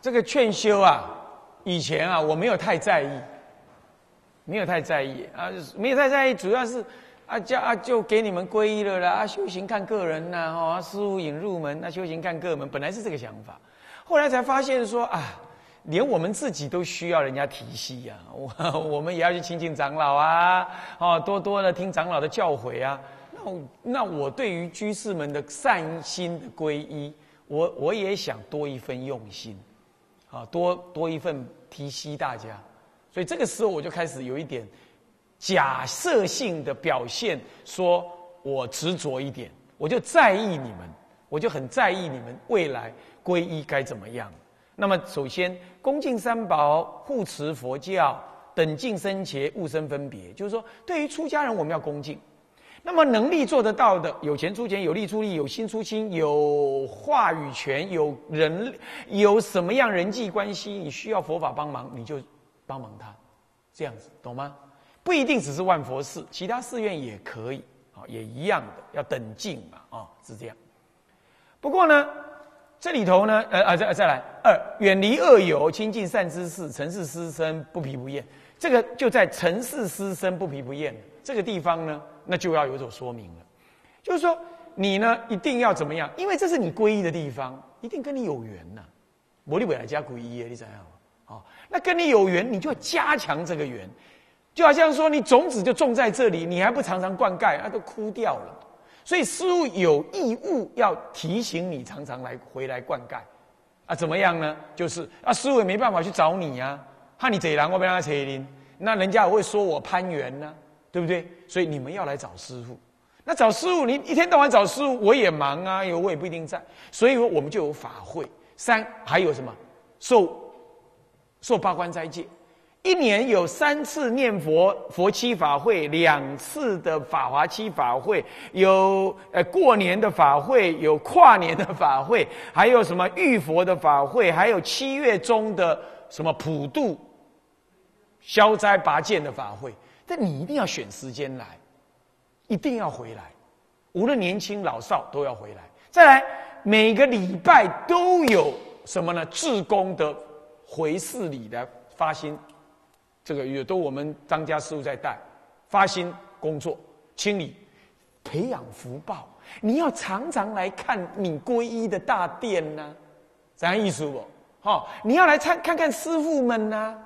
这个劝修啊，以前啊我没有太在意，没有太在意啊，没有太在意，主要是啊叫啊就给你们皈依了啦，啊修行看个人呐，哦师傅引入门，那修行看个人，本来是这个想法，后来才发现说啊，连我们自己都需要人家提携呀，我 我们也要去亲近长老啊，哦多多的听长老的教诲啊，那我那我对于居士们的善心的皈依，我我也想多一份用心。啊，多多一份提携大家，所以这个时候我就开始有一点假设性的表现，说我执着一点，我就在意你们，我就很在意你们未来皈依该怎么样。那么首先恭敬三宝，护持佛教，等敬生前，勿生分别，就是说对于出家人我们要恭敬。那么能力做得到的，有钱出钱，有力出力，有心出心，有话语权，有人有什么样人际关系，你需要佛法帮忙，你就帮忙他，这样子懂吗？不一定只是万佛寺，其他寺院也可以啊，也一样的，要等敬嘛啊，是这样。不过呢，这里头呢，呃啊再再来二，远离恶友，亲近善知识，尘世师生不疲不厌。这个就在尘世师生不疲不厌这个地方呢。那就要有所说明了，就是说你呢一定要怎么样？因为这是你皈依的地方，一定跟你有缘呐。摩利维来加皈依，你怎样？哦，那跟你有缘，你就要加强这个缘。就好像说，你种子就种在这里，你还不常常灌溉，那都枯掉了。所以师傅有义务要提醒你，常常来回来灌溉。啊，怎么样呢？就是啊，师傅也没办法去找你呀，怕你贼狼，我被他扯林，那人家也会说我攀缘呢。对不对？所以你们要来找师傅，那找师傅，你一天到晚找师傅，我也忙啊，有我也不一定在，所以我们就有法会。三还有什么？受受八关斋戒，一年有三次念佛佛七法会，两次的法华七法会，有呃过年的法会，有跨年的法会，还有什么浴佛的法会，还有七月中的什么普渡消灾拔剑的法会。但你一定要选时间来，一定要回来，无论年轻老少都要回来。再来，每个礼拜都有什么呢？志工的回事里的发心，这个也都我们张家师傅在带，发心工作，清理，培养福报。你要常常来看你皈依的大殿呢，怎样意思不？好，你要来看看看师傅们呢。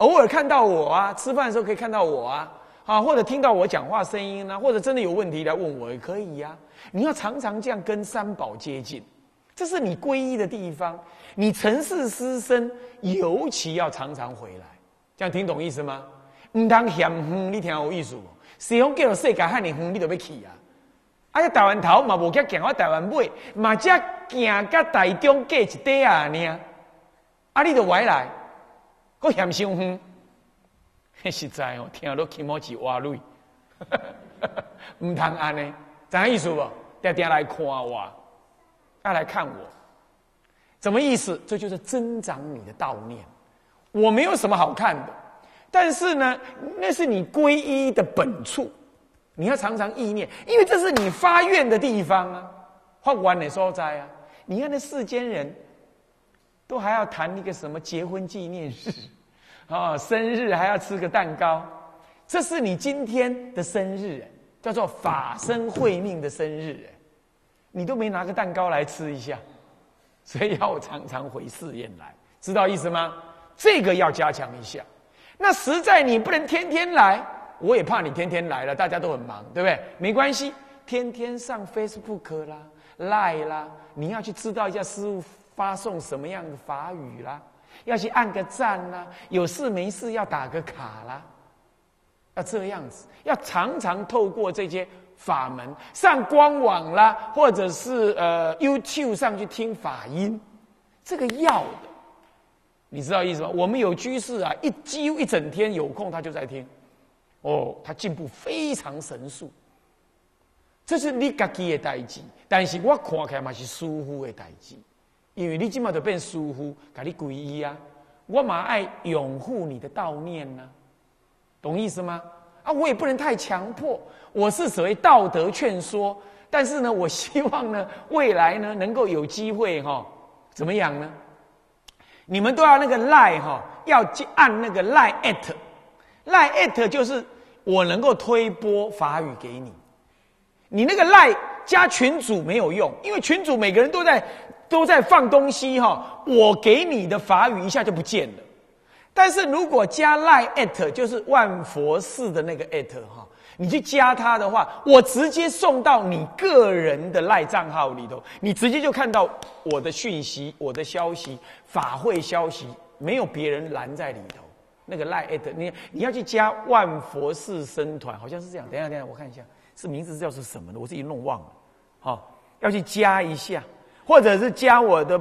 偶尔看到我啊，吃饭的时候可以看到我啊，啊，或者听到我讲话声音啊，或者真的有问题来问我也可以呀。你要常常这样跟三宝接近，这是你皈依的地方。你尘世师生尤其要常常回来，这样听懂意思吗？唔当嫌远，你听有意思不？谁讲叫世界汉你远，你都要去啊？啊，台湾头嘛无叫行到台湾尾，嘛只行到台中隔一底啊呢？啊，你就回来。够嫌伤远，实在哦，听到起毛起挖泪，唔通安呢？怎意思不？定定来看我，要来看我，什么意思？这就是增长你的道念。我没有什么好看的，但是呢，那是你皈依的本处，你要常常意念，因为这是你发愿的地方啊，发完的所在啊。你看那世间人。都还要谈一个什么结婚纪念日，啊，生日还要吃个蛋糕，这是你今天的生日，叫做法身慧命的生日，你都没拿个蛋糕来吃一下，所以要常常回寺院来，知道意思吗？这个要加强一下。那实在你不能天天来，我也怕你天天来了，大家都很忙，对不对？没关系，天天上 Facebook 啦、Line 啦，你要去知道一下师傅。发送什么样的法语啦？要去按个赞啦，有事没事要打个卡啦，要这样子，要常常透过这些法门上官网啦，或者是呃 YouTube 上去听法音，这个要的，你知道意思吗？我们有居士啊，一几乎一整天有空他就在听，哦，他进步非常神速，这是你自己的代志，但是我看起来嘛是舒服的代志。因为你今嘛就变疏忽，给你皈依啊！我嘛爱拥护你的悼念呢，懂意思吗？啊，我也不能太强迫，我是所谓道德劝说。但是呢，我希望呢，未来呢，能够有机会哈，怎么样呢？你们都要那个赖哈，要按那个赖 at，赖 at 就是我能够推播法语给你。你那个赖加群主没有用，因为群主每个人都在都在放东西哈，我给你的法语一下就不见了。但是如果加赖 at 就是万佛寺的那个 at 哈。你去加他的话，我直接送到你个人的赖账号里头，你直接就看到我的讯息、我的消息、法会消息，没有别人拦在里头。那个赖艾特，你你要去加万佛寺僧团，好像是这样。等一下，等一下，我看一下，是名字叫是什么的，我自己弄忘了。好，要去加一下，或者是加我的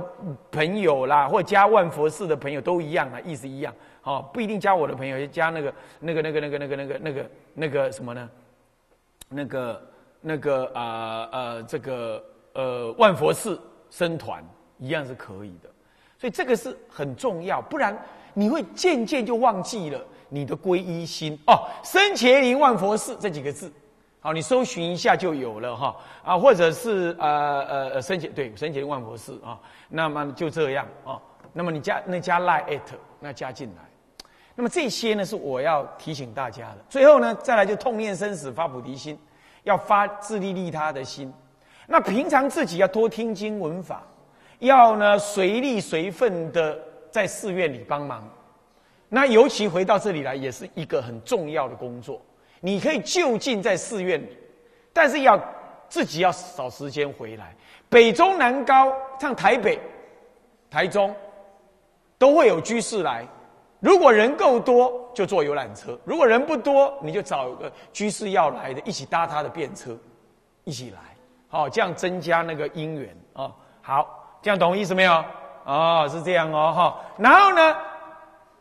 朋友啦，或加万佛寺的朋友都一样啊，意思一样。哦，不一定加我的朋友，就加那个、那个、那个、那个、那个、那个、那个、那个什么呢？那个、那个啊呃，这个呃万佛寺僧团一样是可以的。所以这个是很重要，不然你会渐渐就忘记了你的皈依心哦。生茄林万佛寺这几个字，好，你搜寻一下就有了哈啊，或者是呃呃生茄对生茄林万佛寺啊，那么就这样啊。那么你加那加 line at 那加进来。那么这些呢，是我要提醒大家的。最后呢，再来就痛念生死，发菩提心，要发自利利他的心。那平常自己要多听经闻法，要呢随力随份的在寺院里帮忙。那尤其回到这里来，也是一个很重要的工作。你可以就近在寺院里，但是要自己要找时间回来。北中南高，像台北、台中，都会有居士来。如果人够多，就坐游览车；如果人不多，你就找个居士要来的，一起搭他的便车，一起来，好，这样增加那个姻缘啊。好，这样懂我意思没有？哦，是这样哦，哈。然后呢，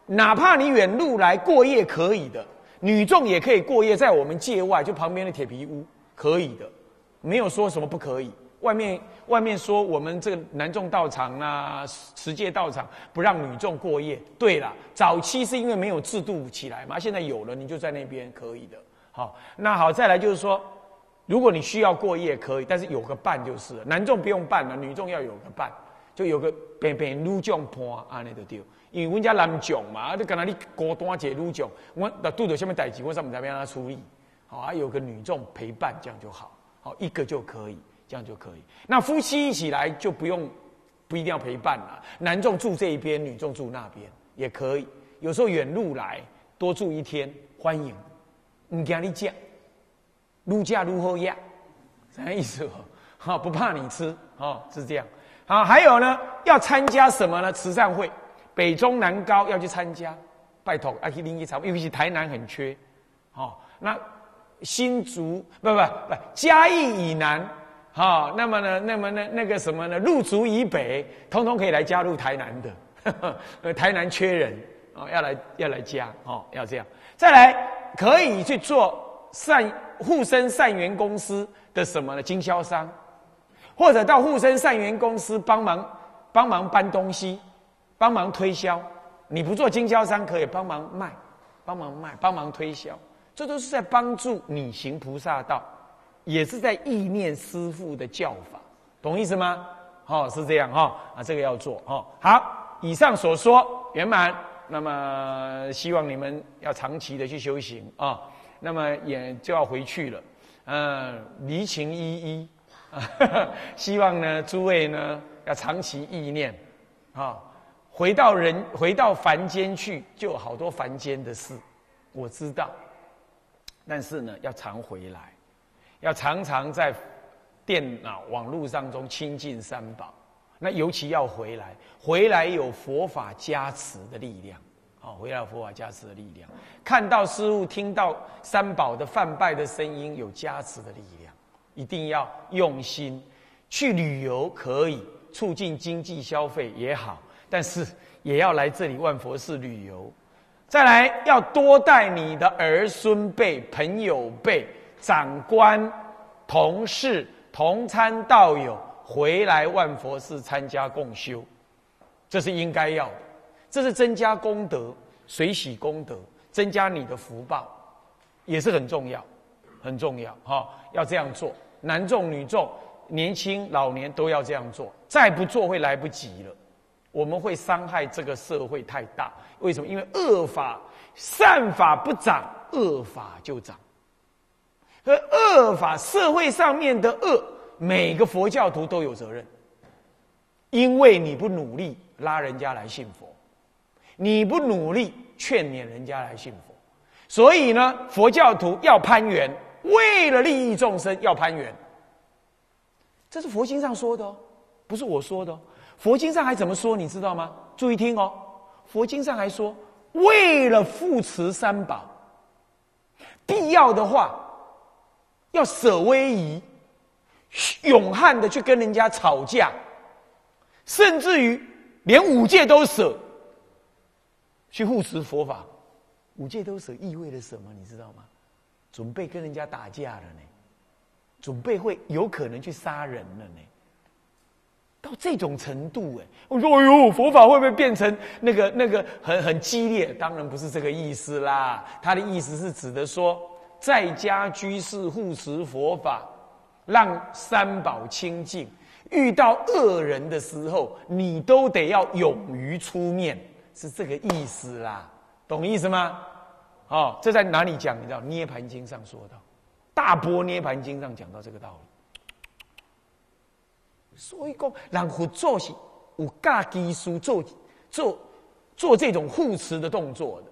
哪怕你远路来过夜可以的，女众也可以过夜在我们界外，就旁边的铁皮屋可以的，没有说什么不可以。外面外面说我们这个男众道场啊，持戒道场不让女众过夜。对了，早期是因为没有制度起来嘛，现在有了，你就在那边可以的。好，那好，再来就是说，如果你需要过夜可以，但是有个伴就是，男众不用伴了，女众要有个伴，就有个边边女众伴安尼就对。因为阮家男众嘛，就跟那你孤单一个女众，我那拄到什么代志，我怎么知要让他处理？好，还有个女众陪伴，这样就好。好，一个就可以。这样就可以。那夫妻一起来就不用，不一定要陪伴了。男众住这一边，女众住那边也可以。有时候远路来，多住一天，欢迎。唔惊你嫁，如嫁如何呀？啥意思？哦？好，不怕你吃，哦，是这样。好，还有呢，要参加什么呢？慈善会，北中南高要去参加，拜托，要去另一场，尤其是台南很缺。哦，那新竹不不不，嘉义以南。好，那么呢？那么呢？那个什么呢？入竹以北，通通可以来加入台南的。呃，台南缺人哦，要来要来加哦，要这样。再来，可以去做善护生善缘公司的什么呢？经销商，或者到护生善缘公司帮忙帮忙搬东西，帮忙推销。你不做经销商，可以帮忙卖，帮忙卖，帮忙推销。这都是在帮助你行菩萨道。也是在意念师父的教法，懂意思吗？哦，是这样哈啊，这个要做哦。好，以上所说圆满，那么希望你们要长期的去修行啊。那么也就要回去了，嗯，离情依依，希望呢诸位呢要长期意念啊，回到人回到凡间去，就有好多凡间的事，我知道，但是呢要常回来。要常常在电脑、网络当中亲近三宝，那尤其要回来，回来有佛法加持的力量，好，回来有佛法加持的力量，看到师物，听到三宝的泛拜的声音，有加持的力量，一定要用心去旅游，可以促进经济消费也好，但是也要来这里万佛寺旅游，再来要多带你的儿孙辈、朋友辈。长官、同事、同参道友回来万佛寺参加共修，这是应该要的，这是增加功德、随喜功德，增加你的福报，也是很重要，很重要哈！要这样做，男众、女众、年轻、老年都要这样做，再不做会来不及了。我们会伤害这个社会太大。为什么？因为恶法善法不长，恶法就长。和恶法社会上面的恶，每个佛教徒都有责任，因为你不努力拉人家来信佛，你不努力劝勉人家来信佛，所以呢，佛教徒要攀援，为了利益众生要攀援。这是佛经上说的哦，不是我说的哦。佛经上还怎么说？你知道吗？注意听哦。佛经上还说，为了扶持三宝，必要的话，要舍威仪，勇悍的去跟人家吵架，甚至于连五戒都舍，去护持佛法。五戒都舍意味着什么？你知道吗？准备跟人家打架了呢。准备会有可能去杀人了呢，到这种程度哎，我说哎呦，佛法会不会变成那个那个很很激烈？当然不是这个意思啦，他的意思是指的说，在家居士护持佛法，让三宝清净，遇到恶人的时候，你都得要勇于出面，是这个意思啦，懂意思吗？哦，这在哪里讲？你知道《涅盘经》上说到。大波涅盘经上讲到这个道理，所以讲，让佛做是有架技术做做做这种护持的动作的。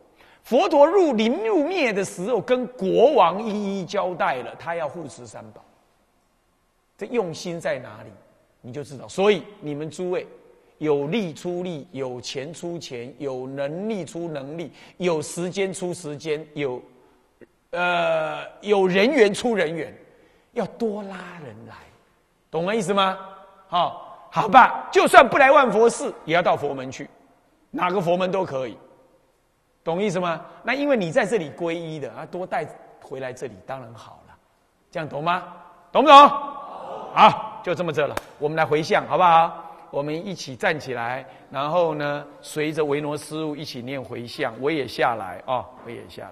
佛陀入临入灭的时候，跟国王一一交代了，他要护持三宝。这用心在哪里，你就知道。所以你们诸位，有力出力，有钱出钱，有能力出能力，有时间出时间，有。呃，有人员出人员，要多拉人来，懂我意思吗？好，好吧，就算不来万佛寺，也要到佛门去，哪个佛门都可以，懂意思吗？那因为你在这里皈依的啊，多带回来这里当然好了，这样懂吗？懂不懂？好，就这么着了。我们来回向，好不好？我们一起站起来，然后呢，随着维罗师傅一起念回向，我也下来啊，我也下来。